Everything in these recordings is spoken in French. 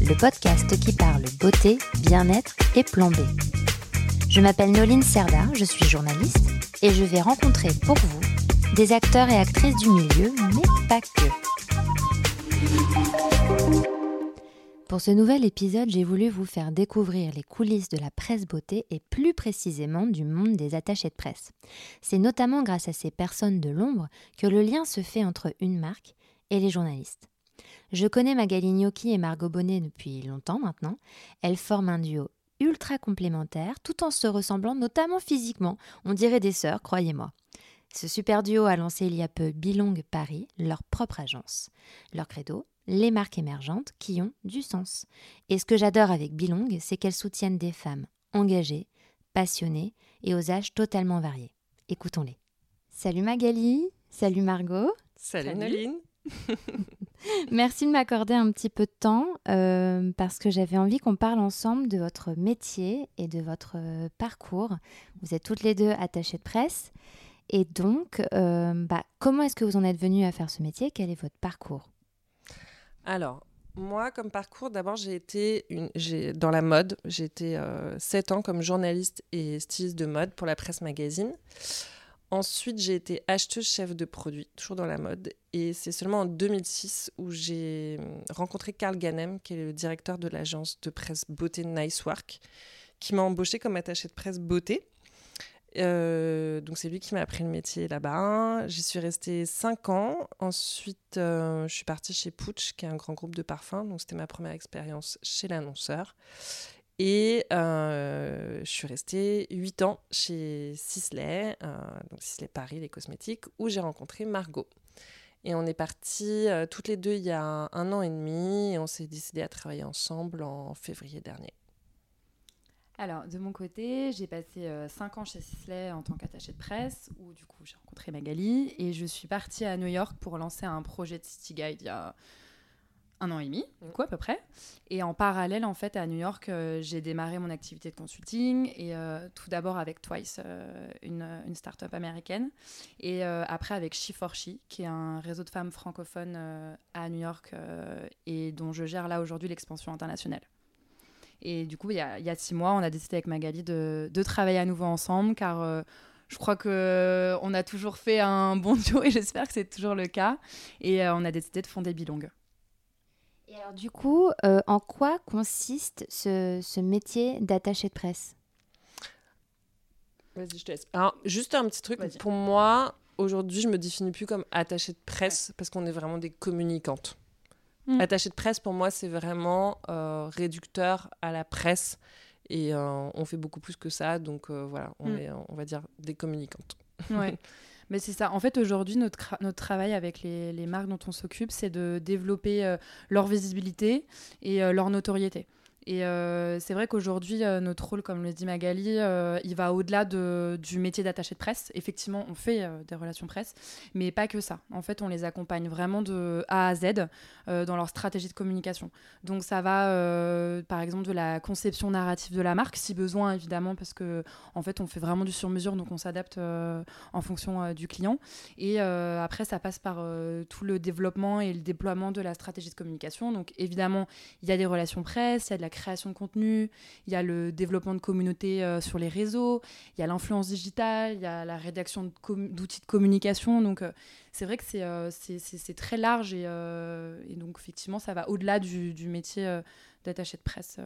le podcast qui parle beauté, bien-être et plan. Je m'appelle Noline Serda, je suis journaliste et je vais rencontrer pour vous des acteurs et actrices du milieu, mais pas que. Pour ce nouvel épisode, j'ai voulu vous faire découvrir les coulisses de la presse beauté et plus précisément du monde des attachés de presse. C'est notamment grâce à ces personnes de l'ombre que le lien se fait entre une marque et les journalistes. Je connais Magali Gnocchi et Margot Bonnet depuis longtemps maintenant. Elles forment un duo ultra complémentaire tout en se ressemblant notamment physiquement. On dirait des sœurs, croyez-moi. Ce super duo a lancé il y a peu Bilong Paris, leur propre agence. Leur credo, les marques émergentes qui ont du sens. Et ce que j'adore avec Bilong, c'est qu'elles soutiennent des femmes engagées, passionnées et aux âges totalement variés. Écoutons-les. Salut Magali, salut Margot. Salut, Noline. Merci de m'accorder un petit peu de temps euh, parce que j'avais envie qu'on parle ensemble de votre métier et de votre euh, parcours. Vous êtes toutes les deux attachées de presse. Et donc, euh, bah, comment est-ce que vous en êtes venue à faire ce métier? Quel est votre parcours? Alors, moi, comme parcours, d'abord, j'ai été dans la mode. J'ai été 7 ans comme journaliste et styliste de mode pour la presse magazine. Ensuite, j'ai été acheteuse chef de produits, toujours dans la mode. Et c'est seulement en 2006 où j'ai rencontré Carl Ganem, qui est le directeur de l'agence de presse beauté Nice Work, qui m'a embauchée comme attachée de presse beauté. Euh, donc c'est lui qui m'a appris le métier là-bas. J'y suis restée 5 ans. Ensuite, euh, je suis partie chez Pooch, qui est un grand groupe de parfums. Donc c'était ma première expérience chez l'annonceur. Et euh, je suis restée 8 ans chez Sisley, euh, donc Sisley Paris, les cosmétiques, où j'ai rencontré Margot. Et on est partis euh, toutes les deux il y a un, an et demi et on s'est décidé à travailler ensemble en février dernier. Alors, de mon côté, j'ai passé 5 ans chez Sisley en tant qu'attachée de presse, où du coup j'ai rencontré Magali, et je suis partie à New York pour lancer un projet de City Guide il y a un an et demi, du coup, à peu près. Et en parallèle, en fait, à New York, euh, j'ai démarré mon activité de consulting, et euh, tout d'abord avec Twice, euh, une, une start-up américaine, et après avec she 4 She, qui est un réseau de femmes francophones à New York, et dont je gère là aujourd'hui l'expansion internationale. Et du coup, il y, a, il y, a, six mois, on a décidé avec Magali de, de travailler à nouveau ensemble, car je crois que on a toujours fait un bon duo, et j'espère que c'est toujours le cas. Et on a décidé de fonder Bilong. Et alors du coup, euh, en quoi consiste ce, ce métier d'attaché de presse? Vas-y, je te laisse. Alors, juste un petit truc. Pour moi, aujourd'hui, je me définis plus comme attaché de presse parce qu'on est vraiment des communicantes. Hmm. Attaché de presse, pour moi, c'est vraiment euh, réducteur à la presse. Et euh, on fait beaucoup plus que ça. Donc voilà, on hmm. est, on va dire, des communicantes. Ouais. Mais c'est ça. En fait, aujourd'hui, notre, notre travail avec les, marques dont on s'occupe, c'est de développer euh, leur visibilité et euh, leur notoriété. Et euh, c'est vrai qu'aujourd'hui, euh, notre rôle, comme le dit Magali, euh, il va au-delà de, du métier d'attaché de presse. Effectivement, on fait des relations presse, mais pas que ça. En fait, on les accompagne vraiment de A à Z dans leur stratégie de communication. Donc ça va, par exemple, de la conception narrative de la marque, si besoin, évidemment, parce que en fait, on fait vraiment du sur-mesure, donc on s'adapte en fonction du client. Et après, ça passe par tout le développement et le déploiement de la stratégie de communication. Donc évidemment, il y a des relations presse, il y a de la création de contenu, il y a le développement de communautés euh, sur les réseaux, il y a l'influence digitale, il y a la rédaction d'outils de, communication. Donc, euh, c'est vrai que c'est euh, très large et, et, donc, effectivement, ça va au-delà du, du, métier d'attaché de presse.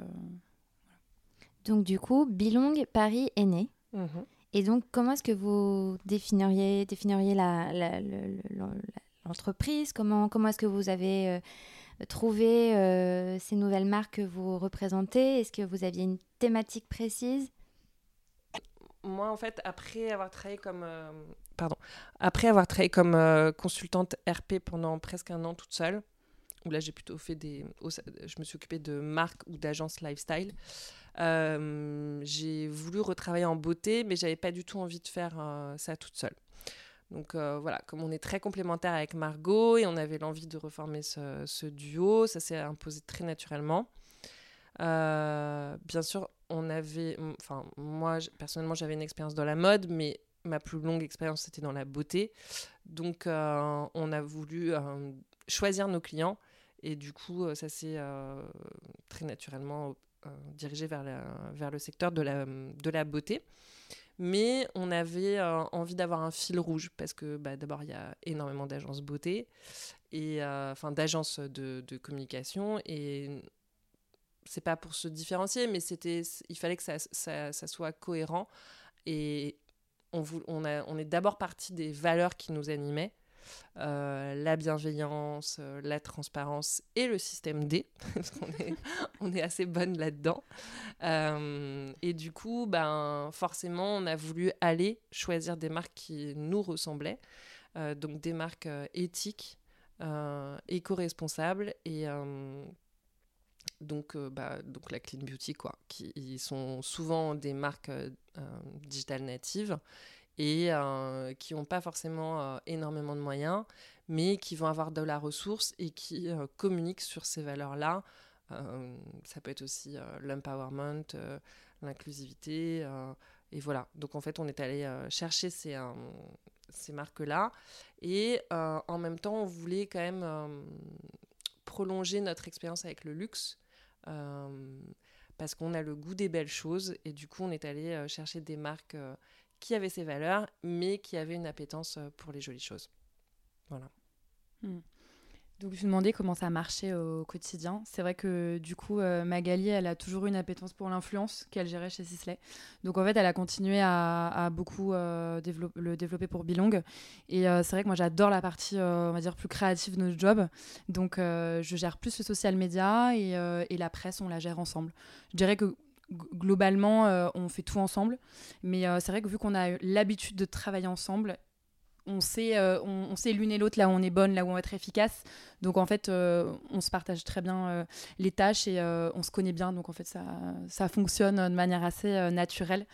Donc, du coup, Bilong Paris est né. Mhm. Et donc, comment est-ce que vous définiriez, définiriez l'entreprise? Comment, comment est-ce que vous avez trouver euh, ces nouvelles marques que vous représentez? Est-ce que vous aviez une thématique précise? Moi, en fait, après avoir travaillé comme, euh, pardon, après avoir travaillé comme euh, consultante RP pendant presque un an toute seule, où là j'ai plutôt fait des. Je me suis occupée de marques ou d'agences lifestyle. J'ai voulu retravailler en beauté, mais j'avais pas du tout envie de faire ça toute seule. Donc euh, voilà, comme on est très complémentaires avec Margot et on avait l'envie de reformer ce, duo, ça s'est imposé très naturellement. bien sûr, on avait, enfin moi personnellement j'avais une expérience dans la mode, mais ma plus longue expérience c'était dans la beauté. Donc on a voulu choisir nos clients et du coup ça s'est très naturellement euh, dirigé vers, le secteur de la beauté. Mais on avait euh, envie d'avoir un fil rouge parce que bah, d'abord, il y a énormément d'agences beauté, et euh, enfin d'agences de, communication. Et c'est pas pour se différencier, mais c'était, il fallait que ça, soit cohérent. Et on, on est d'abord parti des valeurs qui nous animaient. Euh, la bienveillance, euh, la transparence et le système D, parce qu'on est, on est assez bonne là-dedans. Euh, et du coup, ben, forcément, on a voulu aller choisir des marques qui nous ressemblaient, donc des marques éthiques, éco-responsables et donc, bah, donc la clean beauty quoi, qui sont souvent des marques digital natives et euh, qui n'ont pas forcément euh, énormément de moyens, mais qui vont avoir de la ressource et qui euh, communiquent sur ces valeurs-là. ça peut être aussi l'empowerment, l'inclusivité, et voilà. Donc en fait, on est allé chercher ces, ces marques-là, et en même temps, on voulait quand même prolonger notre expérience avec le luxe parce qu'on a le goût des belles choses et du coup on est allé chercher des marques qui avait ses valeurs, mais qui avait une appétence euh, pour les jolies choses. Voilà. Hmm. Donc je me demandais comment ça marchait au quotidien. C'est vrai que du coup, euh, Magali, elle a toujours eu une appétence pour l'influence qu'elle gérait chez Sisley. Donc en fait, elle a continué à, beaucoup euh, le développer pour Bilong. Et c'est vrai que moi, j'adore la partie, on va dire, plus créative de notre job. Donc je gère plus le social media et, et, la presse, on la gère ensemble. Je dirais que globalement, euh, on fait tout ensemble. Mais euh, c'est vrai que vu qu'on a l'habitude de travailler ensemble, on sait, euh, on, sait l'une et l'autre là où on est bonne, là où on va être efficace. Donc en fait, on se partage très bien les tâches et on se connaît bien. Donc en fait, ça, ça fonctionne de manière assez naturelle.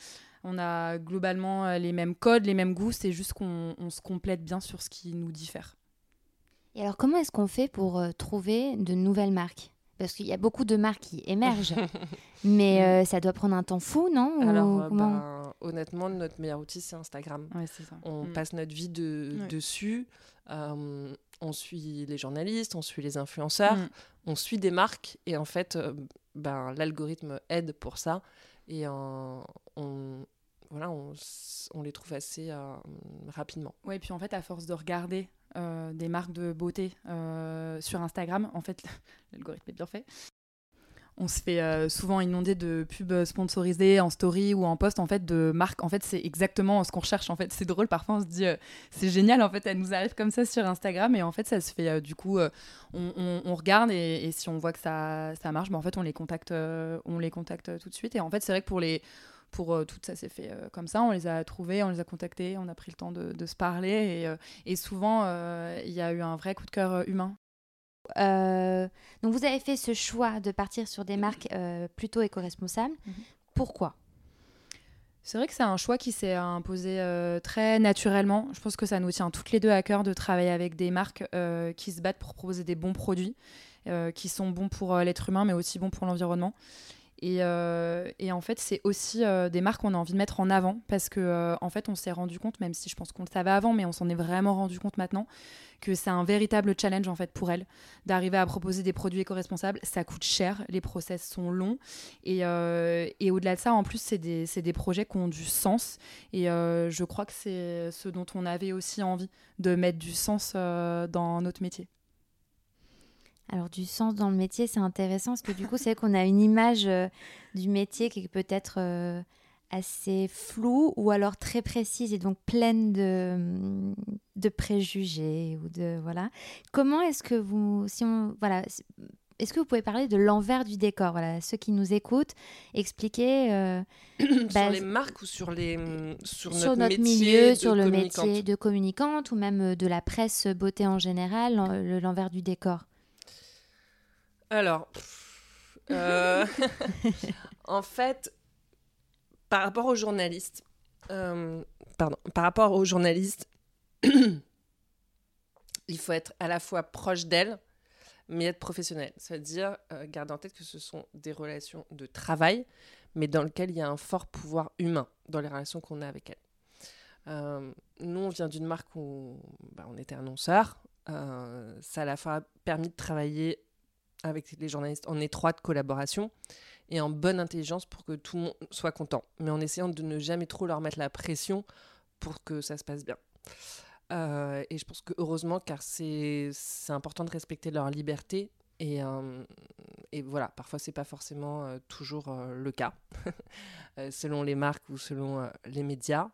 On a globalement les mêmes codes, les mêmes goûts. C'est juste qu'on se complète bien sur ce qui nous diffère. Et alors, comment est-ce qu'on fait pour trouver de nouvelles marques? Parce qu'il y a beaucoup de marques qui émergent, mais euh, ça doit prendre un temps fou, non? Alors, euh, ben, honnêtement, notre meilleur outil, c'est Instagram. On mm. passe notre vie dessus. Euh, on suit les journalistes, on suit les influenceurs, mm. on suit des marques, et en fait, ben, l'algorithme aide pour ça. Et on, voilà, on, les trouve assez rapidement. Oui, et puis en fait, à force de regarder euh, des marques de beauté euh, sur Instagram. En fait, l'algorithme est bien fait. On se fait euh, souvent inonder de pubs sponsorisées en story ou en post en fait de marques. En fait, c'est exactement ce qu'on recherche. En fait, c'est drôle. Parfois, on se dit c'est génial. En fait, elle nous arrive comme ça sur Instagram et en fait, ça se fait du coup. On, regarde et, si on voit que ça, marche, ben, en fait, on les contacte. on les contacte tout de suite. Et en fait, c'est vrai que pour les pour euh, tout ça s'est fait euh, comme ça. On les a trouvés, on les a contactés, on a pris le temps de, se parler et, euh, et souvent il y a eu un vrai coup de cœur humain. donc vous avez fait ce choix de partir sur des marques plutôt éco-responsables. Mhm. Pourquoi? C'est vrai que c'est un choix qui s'est imposé très naturellement. Je pense que ça nous tient toutes les deux à cœur de travailler avec des marques qui se battent pour proposer des bons produits, qui sont bons pour l'être humain, mais aussi bons pour l'environnement. Euh, et, en fait, c'est aussi euh, des marques qu'on a envie de mettre en avant parce que euh, en fait, on s'est rendu compte, même si je pense qu'on le savait avant, mais on s'en est vraiment rendu compte maintenant, que c'est un véritable challenge en fait pour elles d'arriver à proposer des produits éco-responsables. Ça coûte cher, les process sont longs et, au-delà de ça, en plus, c'est des, projets qui ont du sens. Et je crois que c'est ce dont on avait aussi envie de mettre du sens dans notre métier. Alors du sens dans le métier, c'est intéressant parce que du coup, c'est qu'on a une image euh, du métier qui est peut-être euh, assez floue ou alors très précise et donc pleine de, mm, de préjugés ou de voilà. Comment est-ce que vous, si on voilà, est-ce que vous pouvez parler de l'envers du décor? Voilà, ceux qui nous écoutent, expliquer euh, sur bah, les marques ou sur les mm, sur, notre, notre milieu, sur le métier de communicante ou même de la presse beauté en général, l'envers du décor? Alors, pff, euh, en fait, par rapport aux journalistes, euh, pardon, par rapport aux journalistes, il faut être à la fois proche d'elles, mais être professionnel. C'est-à-dire euh, garder en tête que ce sont des relations de travail, mais dans lesquelles il y a un fort pouvoir humain dans les relations qu'on a avec elles. Euh, nous, on vient d'une marque où bah, on était annonceur. Euh, ça a à la fois permis de travailler avec les journalistes en étroite collaboration et en bonne intelligence pour que tout le monde soit content, mais en essayant de ne jamais trop leur mettre la pression pour que ça se passe bien. Euh, et je pense que heureusement, car c'est important de respecter leur liberté. Et, euh, voilà, parfois c'est pas forcément euh, toujours le cas, selon les marques ou selon les médias.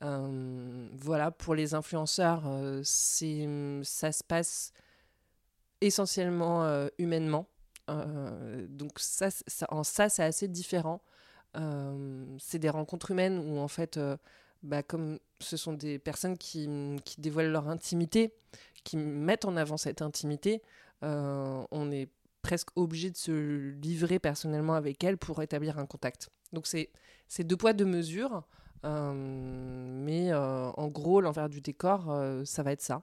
Voilà, pour les influenceurs, ça se passe essentiellement euh, humainement. Euh, donc ça, ça- en ça, c'est assez différent. Euh, c'est des rencontres humaines où en fait, bah, comme ce sont des personnes qui, qui dévoilent leur intimité, qui mettent en avant cette intimité, on est presque obligé de se livrer personnellement avec elles pour établir un contact. Donc c'est deux poids deux mesures, mais en gros l'envers du décor, ça va être ça.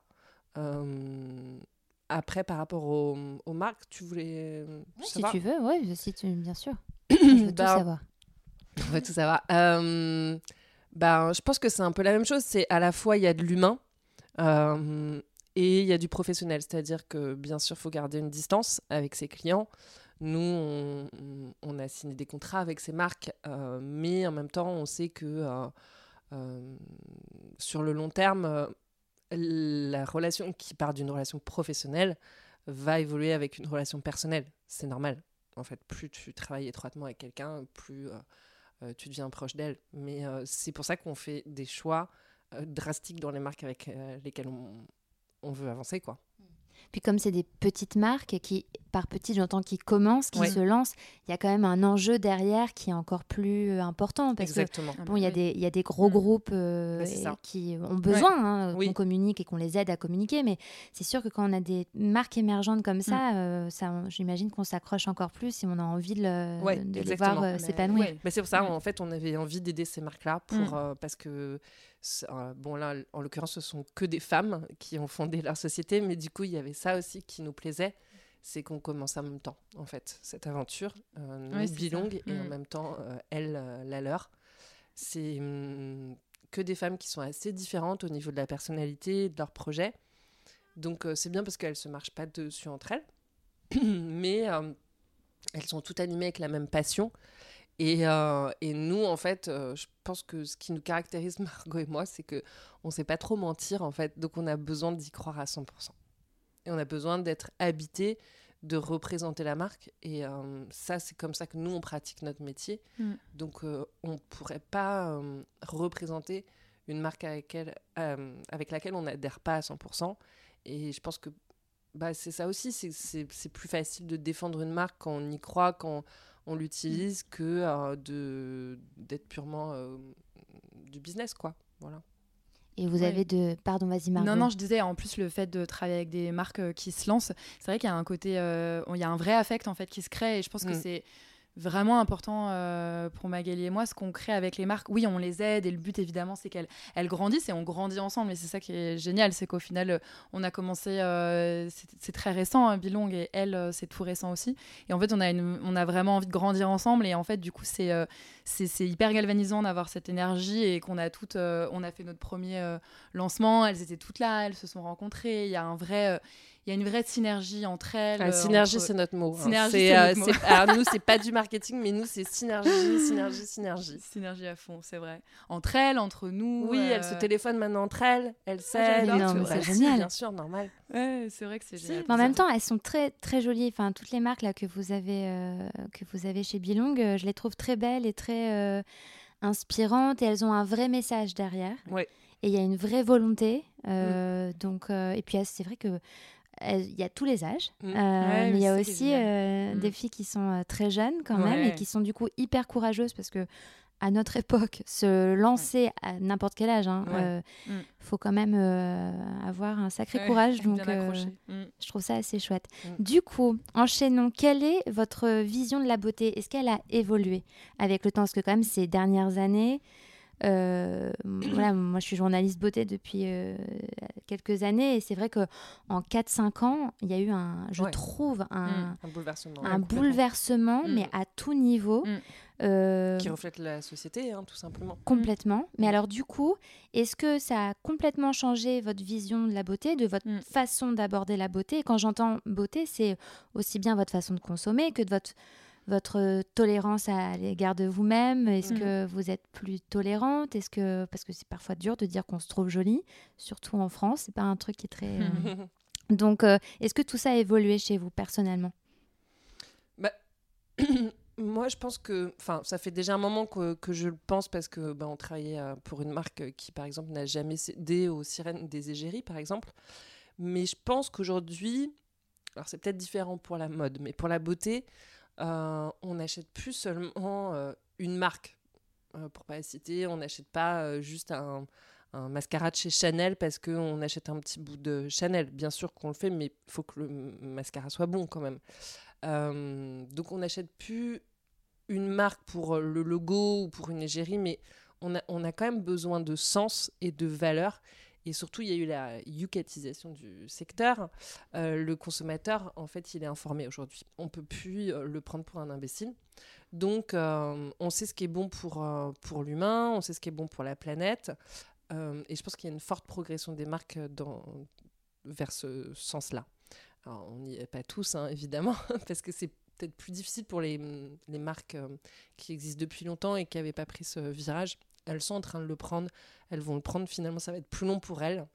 Après par rapport aux, aux marques, tu voulais Si tu veux, oui, si tu... bien sûr. Je veux tout savoir. On va tout savoir. Euh, ben, je pense que c'est un peu la même chose. C'est à la fois, il y a de l'humain euh, et il y a du professionnel. C'est-à-dire que, bien sûr, il faut garder une distance avec ses clients. Nous, on, a signé des contrats avec ces marques, euh, mais en même temps, on sait que euh, euh, sur le long terme, la relation qui part d'une relation professionnelle va évoluer avec une relation personnelle. C'est normal. En fait, plus tu travailles étroitement avec quelqu'un, plus euh, euh, tu deviens proche d'elle. Mais euh, c'est pour ça qu'on fait des choix drastiques dans les marques avec lesquelles on, on veut avancer, quoi. Puis comme c'est des petites marques qui, par petites, j'entends qui commencent, qui Ouais. se lancent, il y a quand même un enjeu derrière qui est encore plus euh, important parce Exactement. que bon, il y a des il y a des gros Mm. groupes euh, Bah, qui ont besoin hein, Oui. qu'on communique et qu'on les aide à communiquer, mais c'est sûr que quand on a des marques émergentes comme ça, euh, ça, j'imagine qu'on s'accroche encore plus si on a envie de, le- Ouais, de les voir euh, Bah, s'épanouir. ouais. Mais c'est pour ça, Ouais. en fait, on avait envie d'aider ces marques-là pour Mm. euh, parce que bon là, en l'occurrence, ce sont que des femmes qui ont fondé leur société, mais du coup, il y avait ça aussi qui nous plaisait, c'est qu'on commence en même temps, en fait, cette aventure, euh, ça. Bilong, et en Mm. même temps, euh, elle, euh, la leur. C'est hum, que des femmes qui sont assez différentes au niveau de la personnalité, de leur projet. Donc euh, c'est bien parce qu'elles se marchent pas dessus entre elles, mais euh, elles sont toutes animées avec la même passion. Et, euh, et nous, en fait, euh, je pense que ce qui nous caractérise, Margot et moi, c'est que on sait pas trop mentir, en fait. Donc, on a besoin d'y croire à 100%. Et on a besoin d'être habité, de représenter la marque. Et euh, ça, c'est comme ça que nous, on pratique notre métier. Mm. Donc, on pourrait pas représenter une marque avec, elle, avec laquelle on n'adhère pas à 100%. Et je pense que bah, c'est ça aussi, c'est plus facile de défendre une marque quand on y croit, quand on l'utilise, que euh, de d'être purement euh, du business, quoi. Voilà. Et vous Ouais. avez de pardon, vas-y Margot. Non, non, je disais, en plus, le fait de travailler avec des marques euh, qui se lancent, c'est vrai qu'il y a un côté, euh, il y a un vrai affect en fait qui se crée et je pense que Mm. c'est vraiment important euh, pour Magali et moi ce qu'on crée avec les marques. Oui, on les aide et le but évidemment c'est qu'elles elles grandissent et on grandit ensemble. Et c'est ça qui est génial, c'est qu'au final, euh, on a commencé, euh, c'est très récent, hein, Bilong et elle, c'est tout récent aussi. Et en fait, on a, on a vraiment envie de grandir ensemble et en fait, du coup, c'est hyper galvanisant d'avoir cette énergie et qu'on a toutes, on a fait notre premier lancement, elles étaient toutes là, elles se sont rencontrées. Il y a un vrai, il y a une vraie synergie entre elles. Ah, euh, synergie, entre- c'est notre mot. hein. Synergie, C'est, euh, notre mot. c'est- alors, nous, c'est pas du marketing, mais nous, c'est synergie, synergie, synergie. synergie à fond, c'est vrai. Entre elles, entre nous. Oui, euh, elles se téléphonent maintenant entre elles, elles s'aident. tout. mais c'est génial. Bien sûr, normal. Ouais, c'est vrai que c'est génial. Mais en même temps, elles sont très très jolies. Enfin, toutes les marques là que vous avez euh, que vous avez chez Bilong, euh, je les trouve très belles et très euh, inspirantes et elles ont un vrai message derrière. Ouais. Et il y a une vraie volonté. euh, Donc euh, et puis euh, c'est vrai que il y a tous les âges, Mm. Euh, Ouais, mais il y a aussi euh, Mm. des filles qui sont euh, très jeunes quand même et qui sont du coup hyper courageuses parce que à notre époque, se lancer à n'importe quel âge, hein, euh, Mm. faut quand même avoir un sacré courage. Donc, je trouve ça assez chouette. Du coup, enchaînons. Quelle est votre vision de la beauté? Est-ce qu'elle a évolué avec le temps? Parce que quand même, ces dernières années, euh, voilà, moi je suis journaliste beauté depuis euh, quelques années et c'est vrai que en 4-5 ans, il y a eu un, je Ouais. trouve, un, Un bouleversement. un bouleversement, Mm. mais à tout niveau. Mm. Euh, Qui reflète la société, hein, tout simplement. Complètement. Mais Mm. alors du coup, est-ce que ça a complètement changé votre vision de la beauté, de votre façon d'aborder la beauté? Et quand j'entends beauté, c'est aussi bien votre façon de consommer que de votre, votre tolérance à l'égard de vous-même? Est-ce Mm. que vous êtes plus tolérante? Est-ce que parce que c'est parfois dur de dire qu'on se trouve jolie, surtout en France, c'est pas un truc qui est très. euh, Donc, euh, est-ce que tout ça a évolué chez vous personnellement? Moi, je pense que, enfin, ça fait déjà un moment que, que je le pense parce que, ben, on travaillait euh, pour une marque qui, par exemple, n'a jamais cédé aux sirènes des égéries, par exemple. Mais je pense qu'aujourd'hui, alors c'est peut-être différent pour la mode, mais pour la beauté, euh, on n'achète plus seulement euh, une marque. Euh, pour pas la citer, on n'achète pas euh, juste un, mascara de chez Chanel parce qu'on achète un petit bout de Chanel. Bien sûr qu'on le fait, mais il faut que le mascara soit bon quand même. Euh, donc on n'achète plus une marque pour euh, le logo ou pour une égérie, mais on a quand même besoin de sens et de valeur. Et surtout, il y a eu la yucatisation du secteur. Euh, le consommateur, en fait, il est informé aujourd'hui. On peut plus euh, le prendre pour un imbécile. Donc, euh, on sait ce qui est bon pour, pour l'humain, on sait ce qui est bon pour la planète. Et je pense qu'il y a une forte progression des marques dans, vers ce sens-là. Alors, on n'y est pas tous, hein, évidemment, parce que c'est peut-être plus difficile pour les, les marques qui existent depuis longtemps et qui n'avaient pas pris ce virage. Elles sont en train de le prendre. Elles vont le prendre. Finalement, ça va être plus long pour elles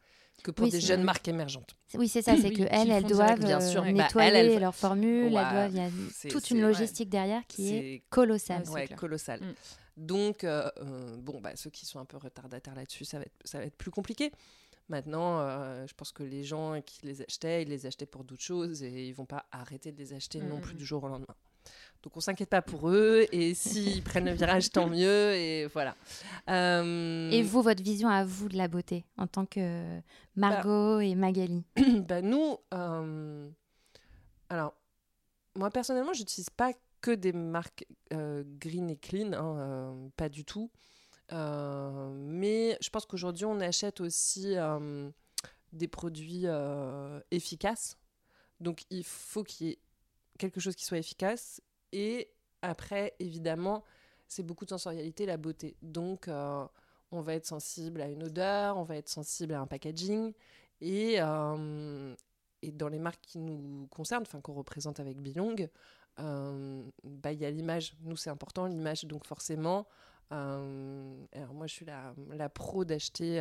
que pour Oui, des jeunes marques émergentes. Oui, c'est ça, c'est Oui, que elles, doivent bien euh, sûr. Bah, nettoyer elles, elles- leur formule, il y a toute une ouais. logistique derrière qui est colossale. Ouais, c'est ouais, clair. colossal. Mm. Donc, euh, euh, bon, bah, ceux qui sont un peu retardataires là-dessus, ça va, être, ça va être plus compliqué. Maintenant, euh, je pense que les gens qui les achetaient, ils les achetaient pour d'autres choses et ils vont pas arrêter de les acheter non Mm. plus du jour au lendemain. Donc, on s'inquiète pas pour eux et s'ils prennent le virage, tant mieux. Et voilà. Euh, Et vous, votre vision à vous de la beauté en tant que Margot et Magali bah, nous, euh, alors, moi personnellement, j'utilise pas que des marques euh, green et clean, hein, pas du tout. Mais je pense qu'aujourd'hui, on achète aussi des produits efficaces. Donc, il faut qu'il y ait quelque chose qui soit efficace. Et après, évidemment, c'est beaucoup de sensorialité, la beauté. Donc, euh, on va être sensible à une odeur, on va être sensible à un packaging. Et, euh, dans les marques qui nous concernent, enfin qu'on représente avec Bilong, euh, bah, il y a l'image. Nous, c'est important, l'image. Donc forcément, alors moi, je suis la, pro d'acheter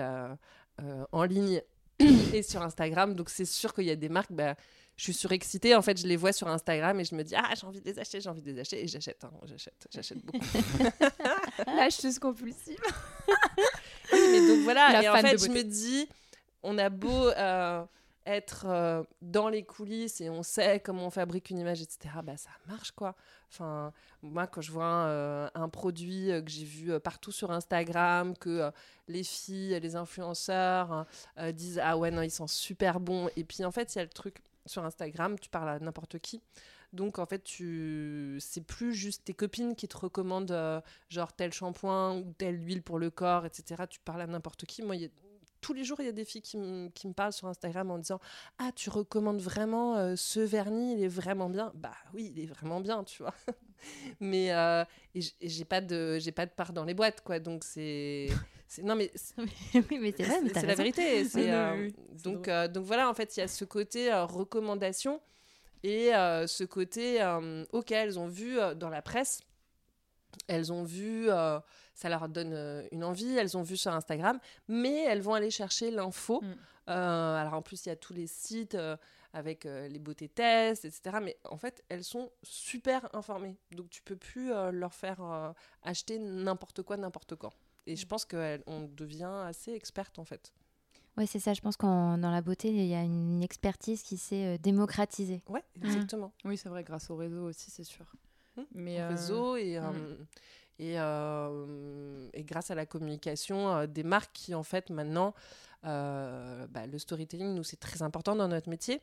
en ligne et sur Instagram. Donc c'est sûr qu'il y a des marques, bah, je suis surexcitée. En fait, je les vois sur Instagram et je me dis, ah, j'ai envie de les acheter, j'ai envie de les acheter. Et j'achète, hein, j'achète, j'achète beaucoup. L'acheteuse compulsive. Oui, mais donc voilà, La et en fait, je me dis, on a beau euh, être euh, dans les coulisses et on sait comment on fabrique une image, etc., bah ça marche quoi. Enfin, moi, quand je vois euh, un produit euh, que j'ai vu partout sur Instagram, que les filles, les influenceurs disent Ah ouais, non, ils sont super bons. Et puis en fait, il y a le truc sur Instagram, tu parles à n'importe qui. Donc en fait, tu c'est plus juste tes copines qui te recommandent euh, genre tel shampoing ou telle huile pour le corps, etc. Tu parles à n'importe qui. Moi, tous les jours, il y a des filles qui, me- parlent sur Instagram en disant Ah, tu recommandes vraiment euh, ce vernis, il est vraiment bien. Bah oui, il est vraiment bien, tu vois. mais euh, j'ai pas de j'ai pas de part dans les boîtes, quoi. Donc c'est- non mais c'est- Oui, mais c'est vrai, mais c'est t'as c'est la vérité. euh, oui, donc, euh, donc voilà, en fait, il y a ce côté euh, recommandation et euh, ce côté, ok, elles ont vu dans la presse, elles ont vu, ça leur donne une envie, elles ont vu sur Instagram, mais elles vont aller chercher l'info. Mm. Alors en plus, il y a tous les sites avec euh, les beautés tests, etc. Mais en fait, elles sont super informées. Donc tu peux plus euh, leur faire euh, acheter n'importe quoi, n'importe quand. Et je pense qu'on devient assez experte en fait. Oui, c'est ça. Je pense qu'en dans la beauté, il y a une expertise qui s'est euh, démocratisée. Ouais, Mm. exactement. Oui, c'est vrai, grâce au réseau aussi, c'est sûr. Hmm, Mais Au euh, réseau et, euh, mm. Et, euh, et grâce à la communication, euh, des marques qui, en fait, maintenant, euh, bah, le storytelling, nous, c'est très important dans notre métier.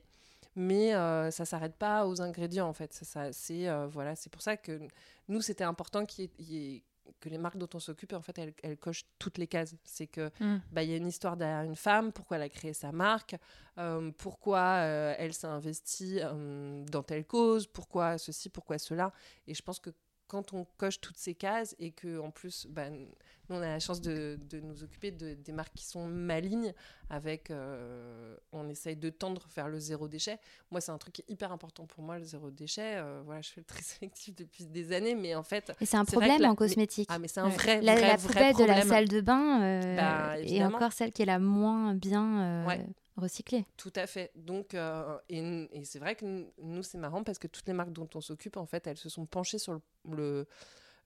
Mais euh, ça s'arrête pas aux ingrédients, en fait. Ça, ça- c'est euh, voilà, c'est pour ça que nous, c'était important qu'il y ait- il y ait- que les marques dont on s'occupe, en fait, elles, elles cochent toutes les cases. C'est que Mm. bah, il y a une histoire derrière une femme, pourquoi elle a créé sa marque, euh, pourquoi euh, elle s'est investie euh, dans telle cause, pourquoi ceci, pourquoi cela. Et je pense que quand on coche toutes ces cases et que en plus, bah, nous on a la chance de, de nous occuper de, des marques qui sont malignes, avec, euh, on essaye de tendre vers le zéro déchet. Moi, c'est un truc qui est hyper important pour moi, le zéro déchet. Euh, voilà, je fais le tri sélectif depuis des années, mais en fait, Et c'est un problème la- en cosmétique. ah mais c'est un Ouais. vrai, la, vrai, la vrai poubelle de la problème. salle de bain euh, Bah, est encore celle qui est la moins bien Ouais. Recyclée. Tout à fait. Donc, euh, et, et c'est vrai que nous- nous, c'est marrant parce que toutes les marques dont on s'occupe, en fait, elles se sont penchées sur le, le,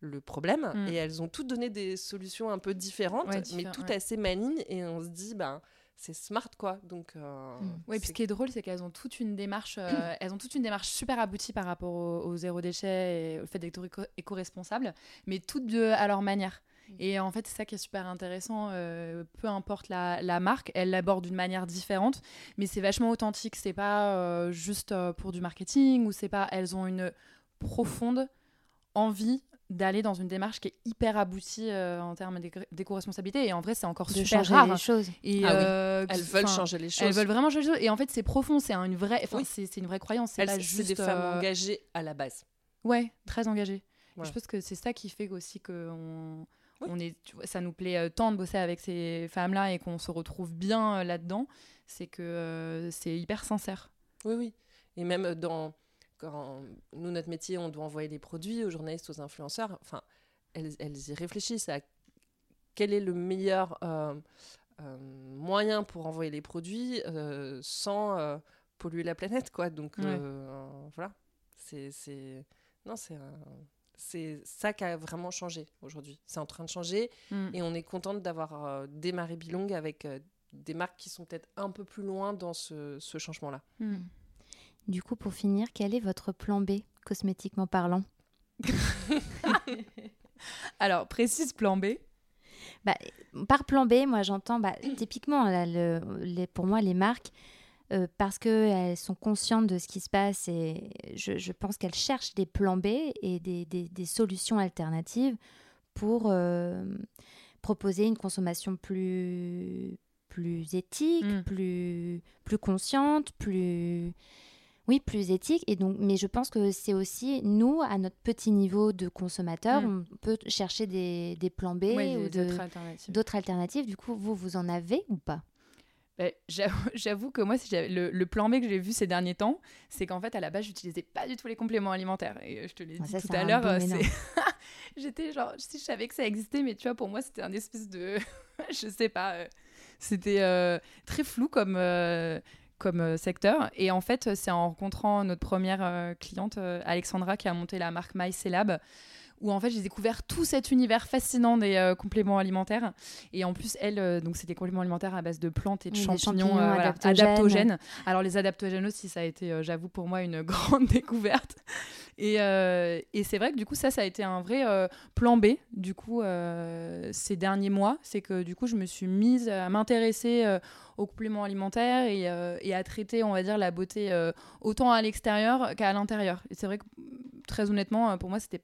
le problème Mm. et elles ont toutes donné des solutions un peu différentes, Ouais, mais toutes ouais. assez malignes. Et on se dit, ben, c'est smart, quoi. Donc, euh, Mm. Oui, puis c'est- ce qui est drôle, c'est qu'elles ont toute une démarche, euh, elles ont toute une démarche super aboutie par rapport au, au zéro déchet et au fait d'être éco- éco-responsable, mais toutes de, à leur manière. Et en fait, c'est ça qui est super intéressant. euh, peu importe la, la marque, elle l'aborde d'une manière différente, mais c'est vachement authentique. C'est pas euh, juste euh, pour du marketing ou c'est pas. Elles ont une profonde envie d'aller dans une démarche qui est hyper aboutie euh, en termes d'éco- d'éco-responsabilité. Et en vrai, c'est encore De super changer rare. les choses. Et, Ah oui. elles veulent changer les choses. elles veulent vraiment changer les choses. Et en fait, c'est profond, c'est un- une vraie, enfin, Oui. c'est c'est une vraie croyance. C'est pas juste des femmes euh, engagées à la base. Ouais, très engagées. Ouais. Je pense que c'est ça qui fait aussi que on, Oui. on est, tu vois, ça nous plaît euh, tant de bosser avec ces femmes-là et qu'on se retrouve bien euh, là-dedans. C'est que euh, c'est hyper sincère. Oui, oui. Et même dans. Quand nous, notre métier, on doit envoyer les produits aux journalistes, aux influenceurs. Enfin, elles, elles y réfléchissent à quel est le meilleur euh, moyen pour envoyer les produits sans polluer la planète, quoi. Donc, Ouais. voilà. C'est. c'est- Non, c'est. un- C'est ça qui a vraiment changé aujourd'hui. C'est en train de changer Mm. et on est contente d'avoir euh, démarré Bilong avec euh, des marques qui sont peut-être un peu plus loin dans ce, ce changement-là. Mm. Du coup, pour finir, quel est votre plan B, cosmétiquement parlant? Alors, précise plan B. Par plan B, moi j'entends bah, typiquement là, le- les, pour moi les marques euh, parce qu'elles sont conscientes de ce qui se passe et je, je pense qu'elles cherchent des plans B et des, des- des solutions alternatives pour euh, proposer une consommation plus, plus éthique, Mm. plus, plus consciente, plus... Oui, plus éthique. Et donc, mais je pense que c'est aussi, nous, à notre petit niveau de consommateur, Mm. on peut chercher des, des plans B Ouais, ou des de- autres alternatives. d'autres alternatives. Du coup, vous, vous en avez ou pas? Ben, j'avoue, que moi, si le, le plan B que j'ai vu ces derniers temps, c'est qu'en fait, à la base, j'utilisais pas du tout les compléments alimentaires. Et euh, je te l'ai Ah, dit ça, tout à l'heure, euh, j'étais genre, si je savais que ça existait, mais tu vois, pour moi, c'était un espèce de, je sais pas, euh, c'était euh, très flou comme. euh, comme secteur et en fait c'est en rencontrant notre première euh, cliente euh, Alexandra qui a monté la marque MyCelab où en fait j'ai découvert tout cet univers fascinant des euh, compléments alimentaires et en plus elle euh, donc c'est des compléments alimentaires à base de plantes et de Oui, champignons, champignons euh, voilà, adaptogènes. adaptogènes. Alors les adaptogènes aussi, ça a été, j'avoue, pour moi une grande découverte. Et, et c'est vrai que du coup, ça, ça a été un vrai plan B, du coup, ces derniers mois. C'est que du coup, je me suis mise à m'intéresser aux compléments alimentaires et, euh, et à traiter, on va dire, la beauté euh, autant à l'extérieur qu'à l'intérieur. Et c'est vrai que, très honnêtement, pour moi, c'était...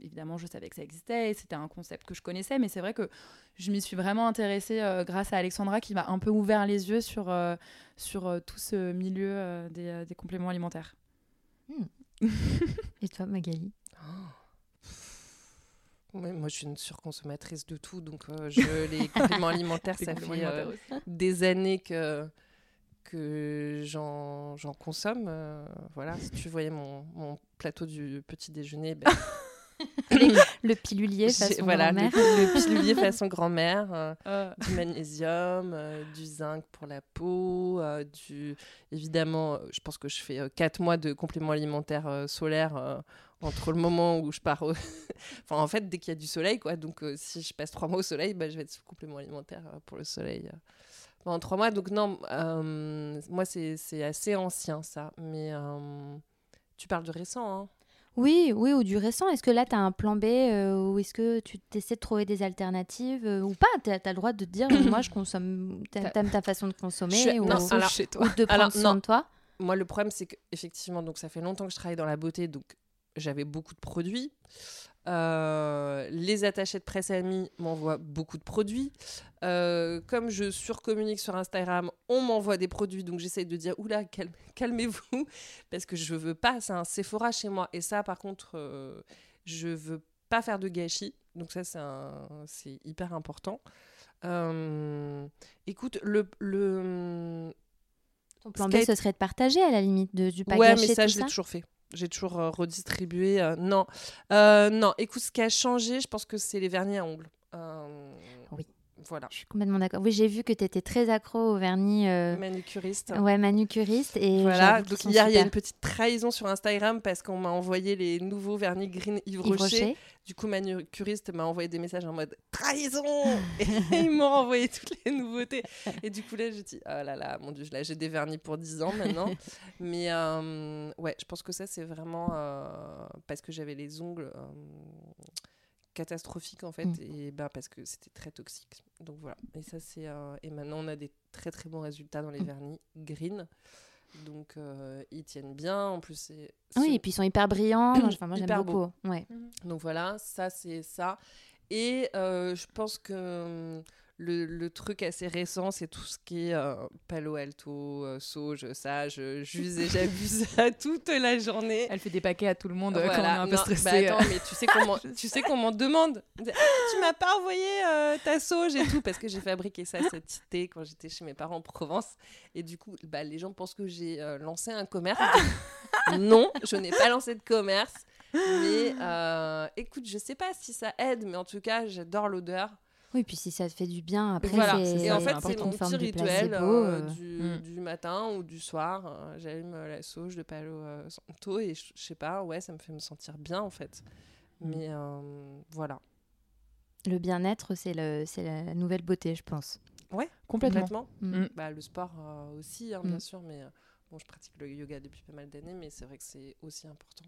Évidemment, je savais que ça existait, c'était un concept que je connaissais, mais c'est vrai que je m'y suis vraiment intéressée euh, grâce à Alexandra qui m'a un peu ouvert les yeux sur, euh, sur euh, tout ce milieu euh, des, des compléments alimentaires. Et toi, Magali? Ouais, moi, je suis une surconsommatrice de tout, donc euh, je, les compléments alimentaires, ça compléments fait euh, alimentaires des années que, que j'en j'en consomme. euh, voilà, si tu voyais mon, mon plateau du petit déjeuner, ben, Le pilulier façon voilà, grand-mère. le pilulier façon grand-mère, euh, Euh, du magnésium, euh, du zinc pour la peau, euh, du évidemment, euh, je pense que je fais 4 mois de compléments alimentaires euh, solaires euh, entre le moment où je pars au... enfin en fait dès qu'il y a du soleil quoi. Donc euh, si je passe 3 mois au soleil bah, je vais être sous complément alimentaire euh, pour le soleil euh, pendant 3 mois. Donc non euh, moi c'est c'est assez ancien ça. Mais euh, tu parles de récent hein? Oui, oui, ou du récent. Est-ce que là, tu as un plan B euh, ou est-ce que tu essaies de trouver des alternatives euh, ou pas? Tu as, le droit de te dire, moi, je consomme, t'aimes ta façon de consommer Je- ou, non, ou alors- chez toi. de prendre alors, soin de toi? Moi, le problème, c'est que effectivement, donc ça fait longtemps que je travaille dans la beauté, donc j'avais beaucoup de produits. Euh, les attachés de presse amis m'envoient beaucoup de produits. Euh, comme je surcommunique sur Instagram, on m'envoie des produits, donc j'essaye de dire oula, calme- calmez-vous, parce que je veux pas, c'est un Sephora chez moi. Et ça, par contre, euh, je veux pas faire de gâchis. Donc ça, c'est un- c'est hyper important. Euh, écoute, le, le, Ton plan B, ce serait de partager à la limite, de, du pas ouais, mais ça, tout je l'ai toujours fait. J'ai toujours euh, redistribué. euh, non. Euh, non, écoute, ce qui a changé, je pense que c'est les vernis à ongles. Oui. Voilà. Je suis complètement d'accord. Oui, j'ai vu que tu étais très accro au vernis euh, Manucuriste. ouais, manucuriste. Et Voilà, donc hier il y a une petite trahison sur Instagram parce qu'on m'a envoyé les nouveaux vernis green Yves, Yves Rocher. Rocher. Du coup, Manucuriste m'a envoyé des messages en mode trahison Et ils m'ont envoyé toutes les nouveautés. Et du coup, là, j'ai dit oh là là, mon dieu, là j'ai des vernis pour 10 ans maintenant. Mais euh, ouais, je pense que ça, c'est vraiment euh, parce que j'avais les ongles catastrophiques en fait, Mm. et ben parce que c'était très toxique. Donc voilà. Et ça, c'est. et maintenant, on a des très très bons résultats dans les Mm. vernis green. Donc euh, ils tiennent bien. En plus, c'est. Oui, et puis ils sont hyper brillants. Enfin, moi, j'aime beaucoup. Ouais. donc voilà, ça c'est ça. Et euh, je pense que hum, le, le truc assez récent, c'est tout ce qui est euh, Palo Alto, euh, sauge, ça, je j'use et j'abuse ça toute la journée. Elle fait des paquets à tout le monde euh, quand on est Voilà. un peu stressé. bah attends, mais tu sais comment, tu sais qu'on m'en demande. Ah, tu m'as pas envoyé euh, ta sauge et tout parce que j'ai fabriqué ça cet été quand j'étais chez mes parents en Provence. Et du coup, bah, les gens pensent que j'ai euh, lancé un commerce. non, je n'ai pas lancé de commerce. Mais euh, écoute, je sais pas si ça aide, mais en tout cas, j'adore l'odeur. Oui, puis si ça te fait du bien, après, voilà. c'est Et en fait, c'est mon forme petit rituel placebo, euh, euh. du, Mm. du matin ou du soir. Euh, J'allume la sauge de Palo Santo et je sais pas, ouais, ça me fait me sentir bien en fait. Mm. Mais euh, voilà. Le bien-être, c'est le- c'est la nouvelle beauté, je pense. Complètement. Complètement. Mm. Bah, le sport euh, aussi, hein, Mm. bien sûr, mais bon, je pratique le yoga depuis pas mal d'années, mais c'est vrai que c'est aussi important.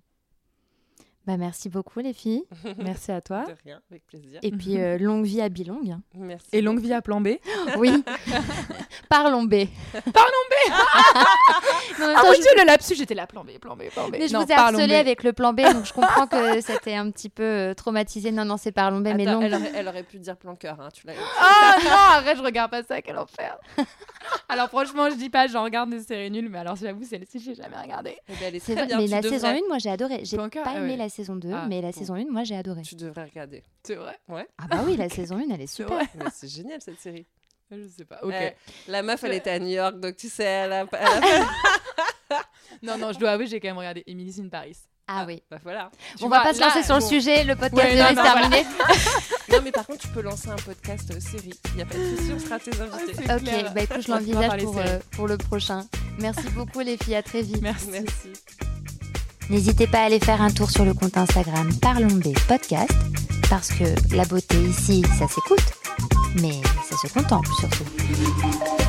Bah, merci beaucoup, les filles. Merci à toi. De rien, avec plaisir. Et puis, euh, longue vie à Bilong. hein. Merci. Et longue vie à plan B. Oui. Parlons B. Parlons B même Ah mon je- dieu, le lapsus, j'étais là, plan B, plan B, plan B. Mais je Non, vous ai harcelé avec le plan B, donc je comprends que c'était un petit peu euh, traumatisé. Non, non, c'est Parlons B, mais longue. elle, aurait, elle aurait pu dire plan cœur, hein, tu l'as. Ah non, arrête, je regarde pas ça, quel enfer. Alors franchement, je dis pas, j'en regarde des séries nulles, mais alors j'avoue, celle-ci, j'ai jamais regardé. Eh ben, elle est C'est très vrai, bien. mais la devrais- saison 1, moi j'ai adoré. J'ai Pas ah aimé la saison 2, Ah, mais la bon. saison 1, moi j'ai adoré. Tu devrais regarder. C'est vrai? Ah bah oui, la saison 1, elle est super. c'est génial cette série. Je sais pas, ok. Eh, la meuf, elle était à New York, donc tu sais, elle a, elle a Non, non, je dois avouer, j'ai quand même regardé Emily in Paris. Ah oui. Bah voilà. Tu On vois, va pas se là, lancer sur le sujet, le podcast Ouais, est non, voilà. terminé. Non, mais par contre, tu peux lancer un podcast euh, série. Il n'y a pas de souci, on sera tes invités. c'est Ok, clair. bah écoute, je l'envisage pour, euh, pour le prochain. Merci beaucoup les filles, à très vite. Merci. Merci. N'hésitez pas à aller faire un tour sur le compte Instagram Parlons Podcast, parce que la beauté ici, ça s'écoute, mais ça se contemple surtout.